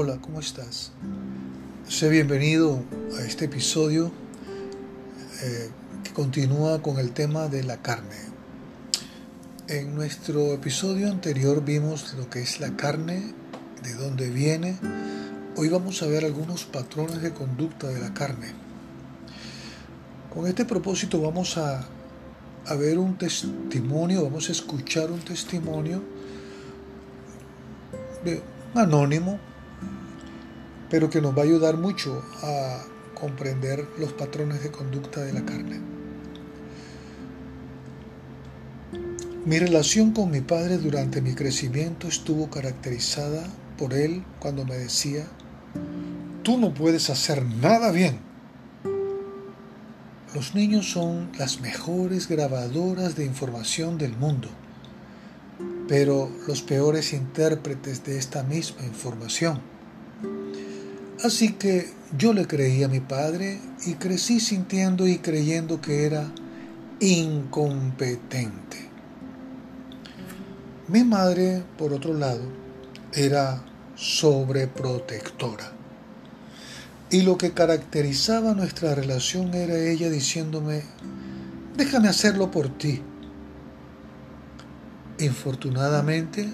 Hola, ¿cómo estás? Sé bienvenido a este episodio eh, que continúa con el tema de la carne. En nuestro episodio anterior vimos lo que es la carne, de dónde viene. Hoy vamos a ver algunos patrones de conducta de la carne. Con este propósito vamos a, a ver un testimonio, vamos a escuchar un testimonio de anónimo pero que nos va a ayudar mucho a comprender los patrones de conducta de la carne. Mi relación con mi padre durante mi crecimiento estuvo caracterizada por él cuando me decía, tú no puedes hacer nada bien. Los niños son las mejores grabadoras de información del mundo, pero los peores intérpretes de esta misma información. Así que yo le creí a mi padre y crecí sintiendo y creyendo que era incompetente. Mi madre, por otro lado, era sobreprotectora. Y lo que caracterizaba nuestra relación era ella diciéndome, déjame hacerlo por ti. Infortunadamente,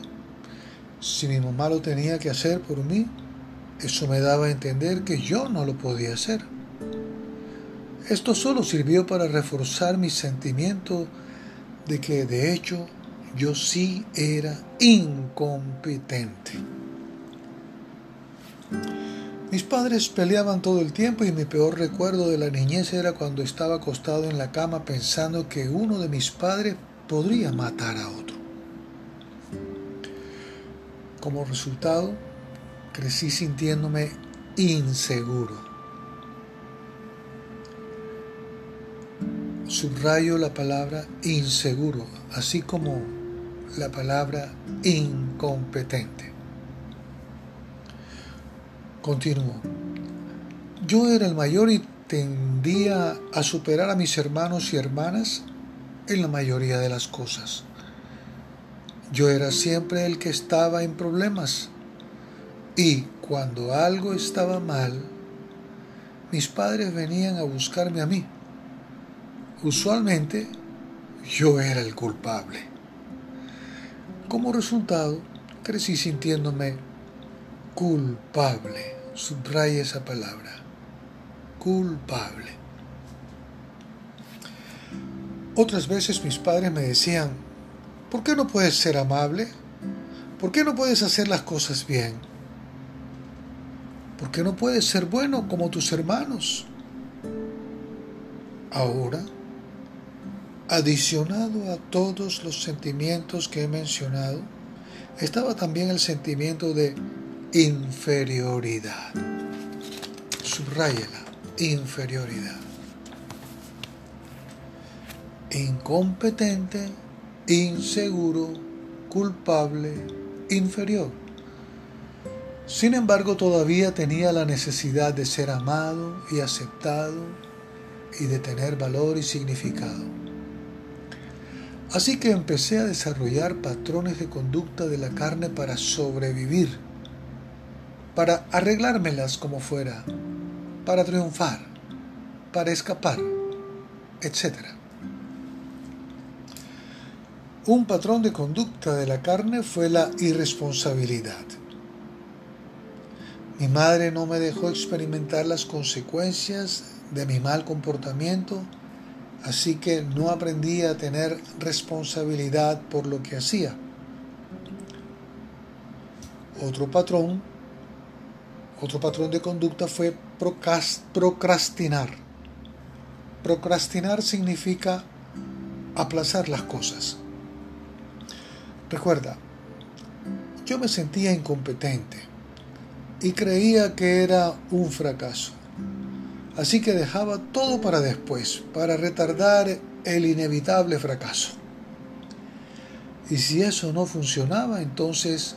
si mi mamá lo tenía que hacer por mí, eso me daba a entender que yo no lo podía hacer. Esto solo sirvió para reforzar mi sentimiento de que de hecho yo sí era incompetente. Mis padres peleaban todo el tiempo y mi peor recuerdo de la niñez era cuando estaba acostado en la cama pensando que uno de mis padres podría matar a otro. Como resultado, crecí sintiéndome inseguro. Subrayo la palabra inseguro, así como la palabra incompetente. Continúo. Yo era el mayor y tendía a superar a mis hermanos y hermanas en la mayoría de las cosas. Yo era siempre el que estaba en problemas y cuando algo estaba mal, mis padres venían a buscarme a mí. Usualmente yo era el culpable. Como resultado, crecí sintiéndome culpable. Subraya esa palabra. Culpable. Otras veces mis padres me decían, ¿por qué no puedes ser amable? ¿Por qué no puedes hacer las cosas bien? ¿Por qué no puedes ser bueno como tus hermanos? Ahora, adicionado a todos los sentimientos que he mencionado, estaba también el sentimiento de inferioridad. Subrayela, inferioridad. Incompetente, inseguro, culpable, inferior. Sin embargo, todavía tenía la necesidad de ser amado y aceptado y de tener valor y significado. Así que empecé a desarrollar patrones de conducta de la carne para sobrevivir, para arreglármelas como fuera, para triunfar, para escapar, etc. Un patrón de conducta de la carne fue la irresponsabilidad. Mi madre no me dejó experimentar las consecuencias de mi mal comportamiento, así que no aprendí a tener responsabilidad por lo que hacía. Otro patrón, otro patrón de conducta fue procrastinar. Procrastinar significa aplazar las cosas. Recuerda, yo me sentía incompetente y creía que era un fracaso. Así que dejaba todo para después, para retardar el inevitable fracaso. Y si eso no funcionaba, entonces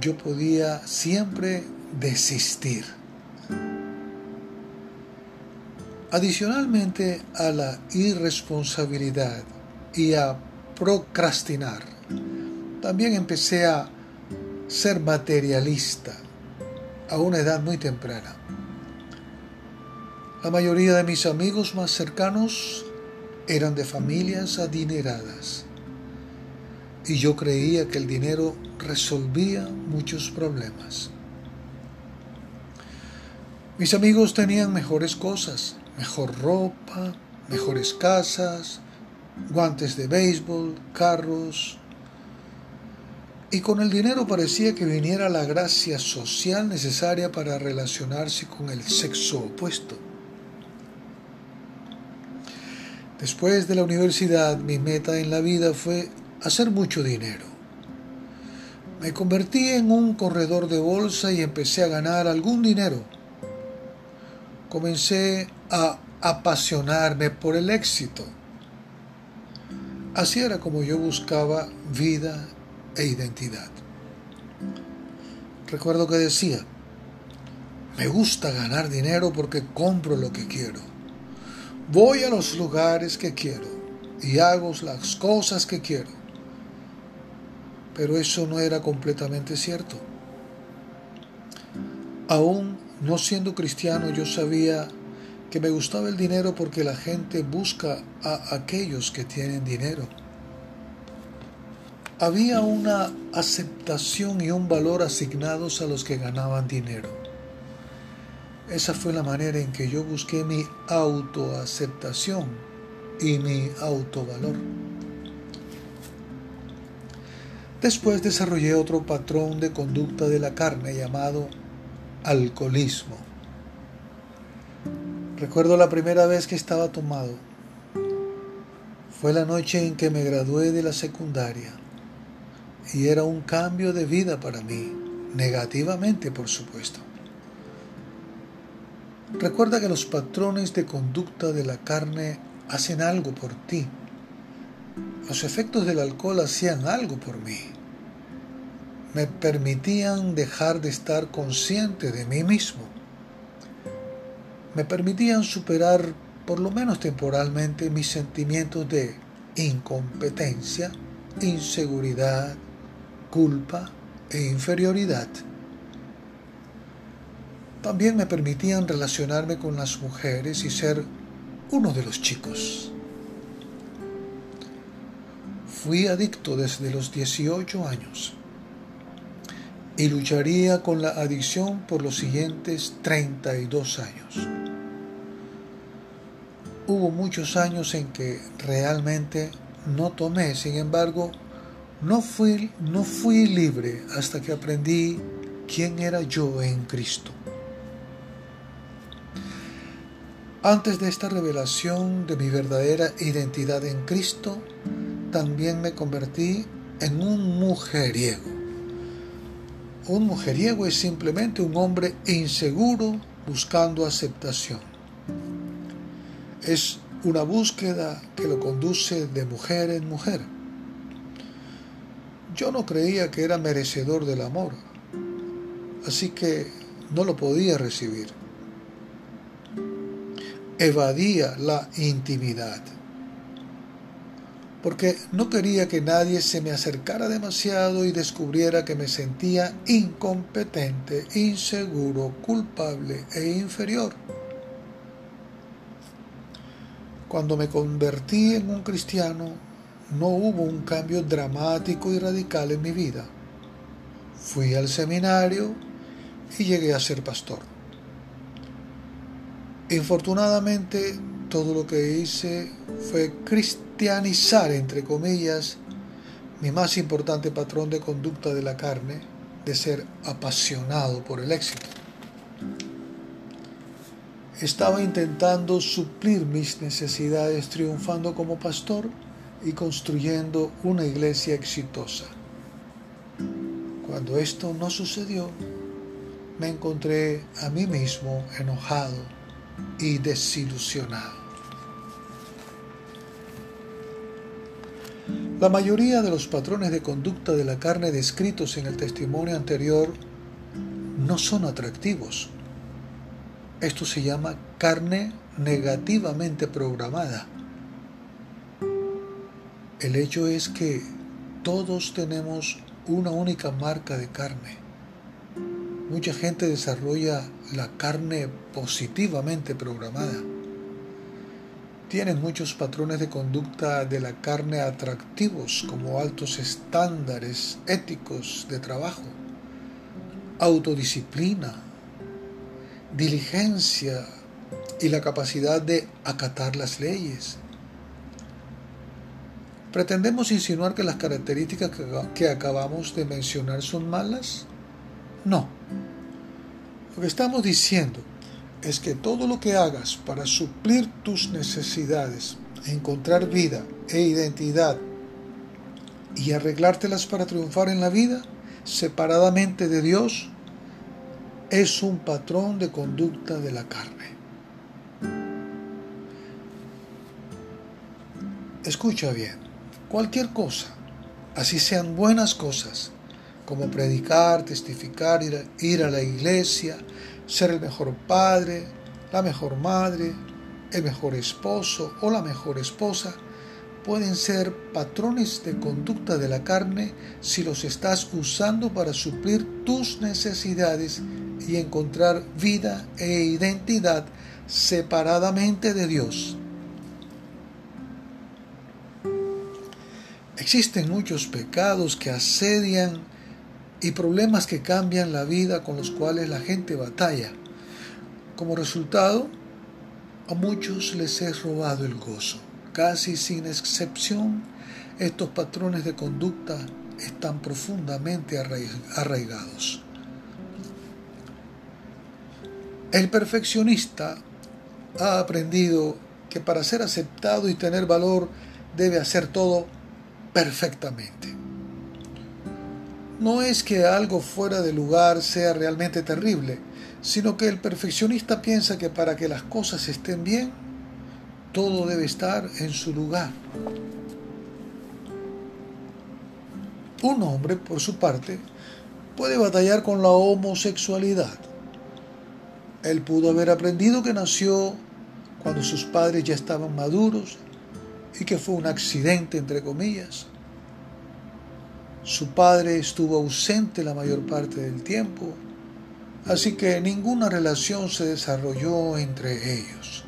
yo podía siempre desistir. Adicionalmente a la irresponsabilidad y a procrastinar, también empecé a ser materialista a una edad muy temprana. La mayoría de mis amigos más cercanos eran de familias adineradas y yo creía que el dinero resolvía muchos problemas. Mis amigos tenían mejores cosas, mejor ropa, mejores casas, guantes de béisbol, carros, y con el dinero parecía que viniera la gracia social necesaria para relacionarse con el sexo opuesto. Después de la universidad, mi meta en la vida fue hacer mucho dinero. Me convertí en un corredor de bolsa y empecé a ganar algún dinero. Comencé a apasionarme por el éxito. Así era como yo buscaba vida e identidad. Recuerdo que decía, me gusta ganar dinero porque compro lo que quiero. Voy a los lugares que quiero y hago las cosas que quiero. Pero eso no era completamente cierto. Aún no siendo cristiano yo sabía que me gustaba el dinero porque la gente busca a aquellos que tienen dinero había una aceptación y un valor asignados a los que ganaban dinero. Esa fue la manera en que yo busqué mi autoaceptación y mi autovalor. Después desarrollé otro patrón de conducta de la carne llamado alcoholismo. Recuerdo la primera vez que estaba tomado. Fue la noche en que me gradué de la secundaria y era un cambio de vida para mí, negativamente por supuesto. Recuerda que los patrones de conducta de la carne hacen algo por ti. Los efectos del alcohol hacían algo por mí. Me permitían dejar de estar consciente de mí mismo. Me permitían superar, por lo menos temporalmente, mis sentimientos de incompetencia, inseguridad, culpa e inferioridad. También me permitían relacionarme con las mujeres y ser uno de los chicos. Fui adicto desde los 18 años y lucharía con la adicción por los siguientes 32 años. Hubo muchos años en que realmente no tomé, sin embargo, no fui, no fui libre hasta que aprendí quién era yo en Cristo. Antes de esta revelación de mi verdadera identidad en Cristo, también me convertí en un mujeriego. Un mujeriego es simplemente un hombre inseguro buscando aceptación. Es una búsqueda que lo conduce de mujer en mujer yo no creía que era merecedor del amor, así que no lo podía recibir. Evadía la intimidad, porque no quería que nadie se me acercara demasiado y descubriera que me sentía incompetente, inseguro, culpable e inferior. Cuando me convertí en un cristiano, no hubo un cambio dramático y radical en mi vida. Fui al seminario y llegué a ser pastor. Infortunadamente, todo lo que hice fue cristianizar, entre comillas, mi más importante patrón de conducta de la carne, de ser apasionado por el éxito. Estaba intentando suplir mis necesidades triunfando como pastor y construyendo una iglesia exitosa. Cuando esto no sucedió, me encontré a mí mismo enojado y desilusionado. La mayoría de los patrones de conducta de la carne descritos en el testimonio anterior no son atractivos. Esto se llama carne negativamente programada. El hecho es que todos tenemos una única marca de carne. mucha gente desarrolla la carne positivamente programada. Tienen muchos patrones de conducta de la carne atractivos como altos estándares éticos de trabajo, autodisciplina, diligencia y la capacidad de acatar las leyes. ¿Pretendemos insinuar que las características que acabamos de mencionar son malas? No. Lo que estamos diciendo es que todo lo que hagas para suplir tus necesidades, encontrar vida e identidad y arreglártelas para triunfar en la vida, separadamente de Dios, es un patrón de conducta de la carne. Escucha bien, cualquier cosa, así sean buenas cosas, como predicar, testificar, ir a, la iglesia, ser el mejor padre, la mejor madre, el mejor esposo o la mejor esposa, pueden ser patrones de conducta de la carne si los estás usando para suplir tus necesidades y encontrar vida e identidad separadamente de Dios. Existen muchos pecados que asedian y problemas que cambian la vida con los cuales la gente batalla. Como resultado, a muchos les es robado el gozo. Casi sin excepción, estos patrones de conducta están profundamente arraigados. El perfeccionista ha aprendido que para ser aceptado y tener valor debe hacer todo perfectamente. No es que algo fuera de lugar sea realmente terrible, sino que el perfeccionista piensa que para que las cosas estén bien, todo debe estar en su lugar. Un hombre, por su parte, puede batallar con la homosexualidad. Él pudo haber aprendido que nació cuando sus padres ya estaban maduros y que fue un accidente, entre comillas. Su padre estuvo ausente la mayor parte del tiempo, así que ninguna relación se desarrolló entre ellos.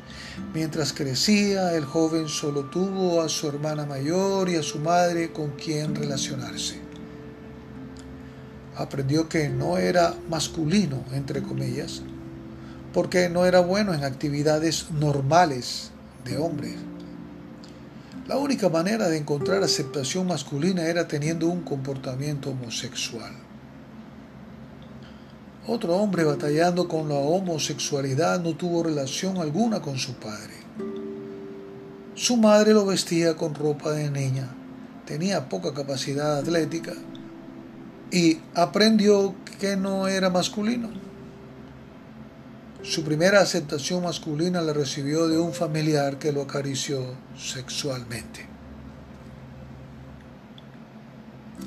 Mientras crecía, el joven solo tuvo a su hermana mayor y a su madre con quien relacionarse. Aprendió que no era masculino, entre comillas, porque no era bueno en actividades normales de hombres. La única manera de encontrar aceptación masculina era teniendo un comportamiento homosexual. Otro hombre batallando con la homosexualidad no tuvo relación alguna con su padre. Su madre lo vestía con ropa de niña, tenía poca capacidad atlética y aprendió que no era masculino. Su primera aceptación masculina la recibió de un familiar que lo acarició sexualmente.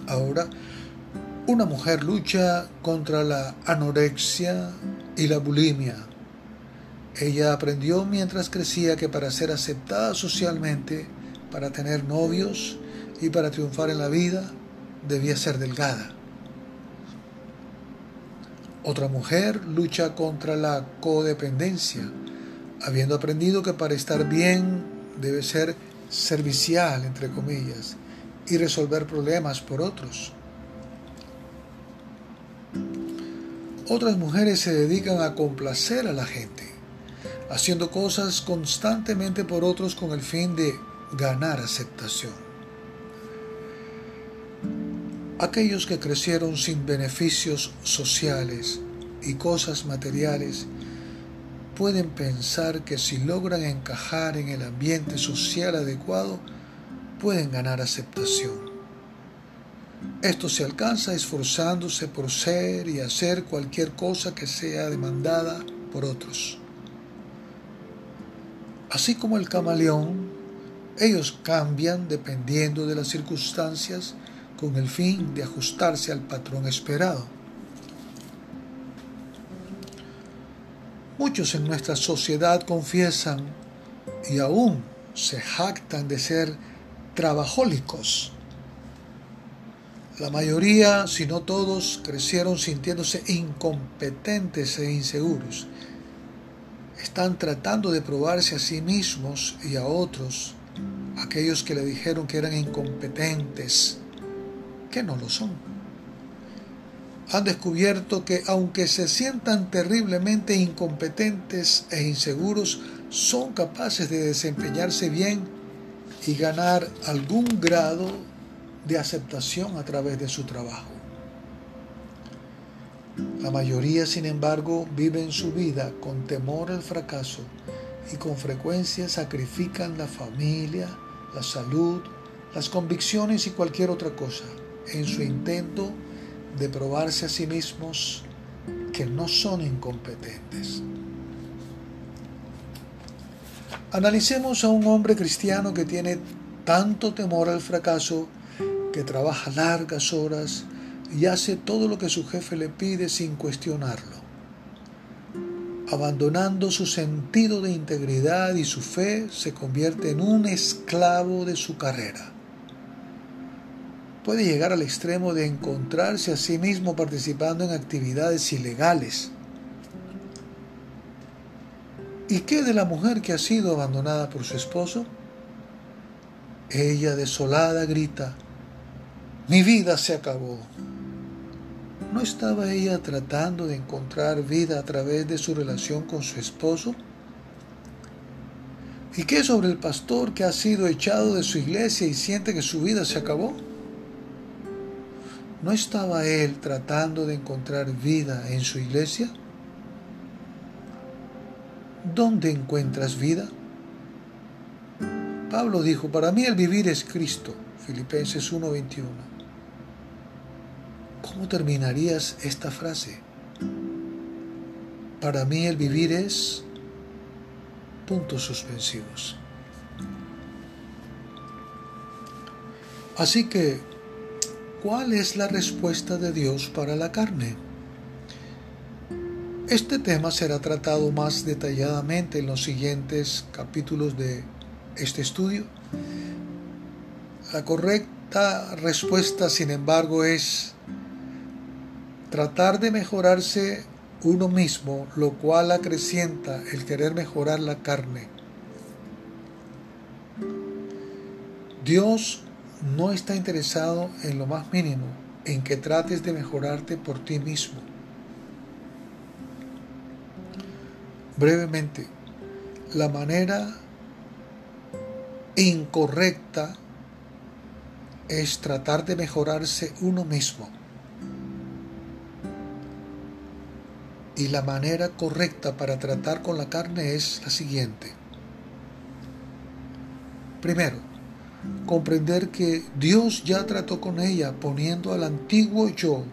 Ahora, una mujer lucha contra la anorexia y la bulimia. Ella aprendió mientras crecía que para ser aceptada socialmente, para tener novios y para triunfar en la vida, debía ser delgada. Otra mujer lucha contra la codependencia, habiendo aprendido que para estar bien debe ser servicial, entre comillas, y resolver problemas por otros. Otras mujeres se dedican a complacer a la gente, haciendo cosas constantemente por otros con el fin de ganar aceptación. Aquellos que crecieron sin beneficios sociales y cosas materiales pueden pensar que si logran encajar en el ambiente social adecuado, pueden ganar aceptación. Esto se alcanza esforzándose por ser y hacer cualquier cosa que sea demandada por otros. Así como el camaleón, ellos cambian dependiendo de las circunstancias con el fin de ajustarse al patrón esperado. Muchos en nuestra sociedad confiesan y aún se jactan de ser trabajólicos. La mayoría, si no todos, crecieron sintiéndose incompetentes e inseguros. Están tratando de probarse a sí mismos y a otros, aquellos que le dijeron que eran incompetentes, que no lo son. Han descubierto que aunque se sientan terriblemente incompetentes e inseguros, son capaces de desempeñarse bien y ganar algún grado de aceptación a través de su trabajo. La mayoría, sin embargo, viven su vida con temor al fracaso y con frecuencia sacrifican la familia, la salud, las convicciones y cualquier otra cosa en su intento de probarse a sí mismos que no son incompetentes. Analicemos a un hombre cristiano que tiene tanto temor al fracaso que trabaja largas horas y hace todo lo que su jefe le pide sin cuestionarlo, abandonando su sentido de integridad y su fe, se convierte en un esclavo de su carrera. Puede llegar al extremo de encontrarse a sí mismo participando en actividades ilegales. ¿Y qué de la mujer que ha sido abandonada por su esposo? Ella desolada grita, mi vida se acabó. ¿No estaba ella tratando de encontrar vida a través de su relación con su esposo? ¿Y qué sobre el pastor que ha sido echado de su iglesia y siente que su vida se acabó? ¿No estaba él tratando de encontrar vida en su iglesia? ¿Dónde encuentras vida? Pablo dijo, para mí el vivir es Cristo, Filipenses 1:21. ¿Cómo terminarías esta frase? Para mí el vivir es puntos suspensivos. Así que, ¿cuál es la respuesta de Dios para la carne? Este tema será tratado más detalladamente en los siguientes capítulos de este estudio. La correcta respuesta, sin embargo, es tratar de mejorarse uno mismo, lo cual acrecienta el querer mejorar la carne. Dios no está interesado en lo más mínimo, en que trates de mejorarte por ti mismo. Brevemente, la manera incorrecta es tratar de mejorarse uno mismo. Y la manera correcta para tratar con la carne es la siguiente. Primero, comprender que Dios ya trató con ella poniendo al antiguo yo,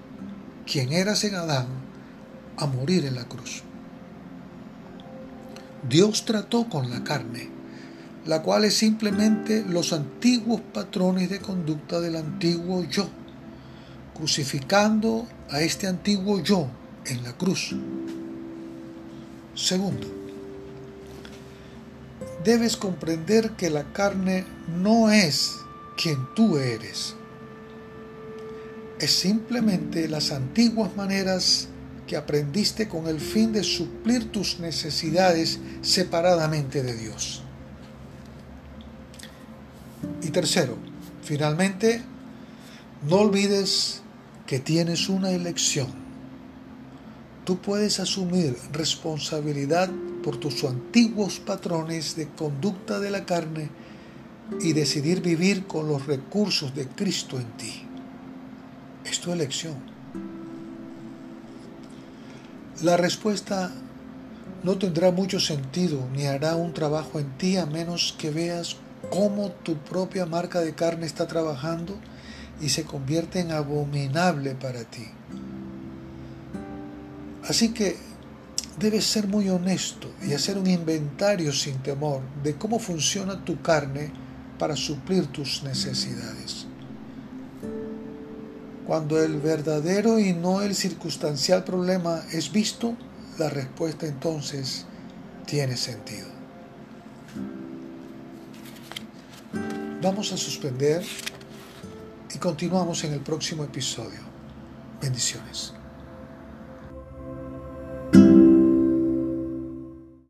quien era en a morir en la cruz. Dios trató con la carne, la cual es simplemente los antiguos patrones de conducta del antiguo yo, crucificando a este antiguo yo en la cruz. Segundo, debes comprender que la carne no es quien tú eres. Es simplemente las antiguas maneras que aprendiste con el fin de suplir tus necesidades separadamente de Dios. Y tercero, finalmente, no olvides que tienes una elección tú puedes asumir responsabilidad por tus antiguos patrones de conducta de la carne y decidir vivir con los recursos de Cristo en ti. Es tu elección. La respuesta no tendrá mucho sentido ni hará un trabajo en ti a menos que veas cómo tu propia marca de carne está trabajando y se convierte en abominable para ti. Así que debes ser muy honesto y hacer un inventario sin temor de cómo funciona tu carne para suplir tus necesidades. Cuando el verdadero y no el circunstancial problema es visto, la respuesta entonces tiene sentido. Vamos a suspender y continuamos en el próximo episodio. Bendiciones.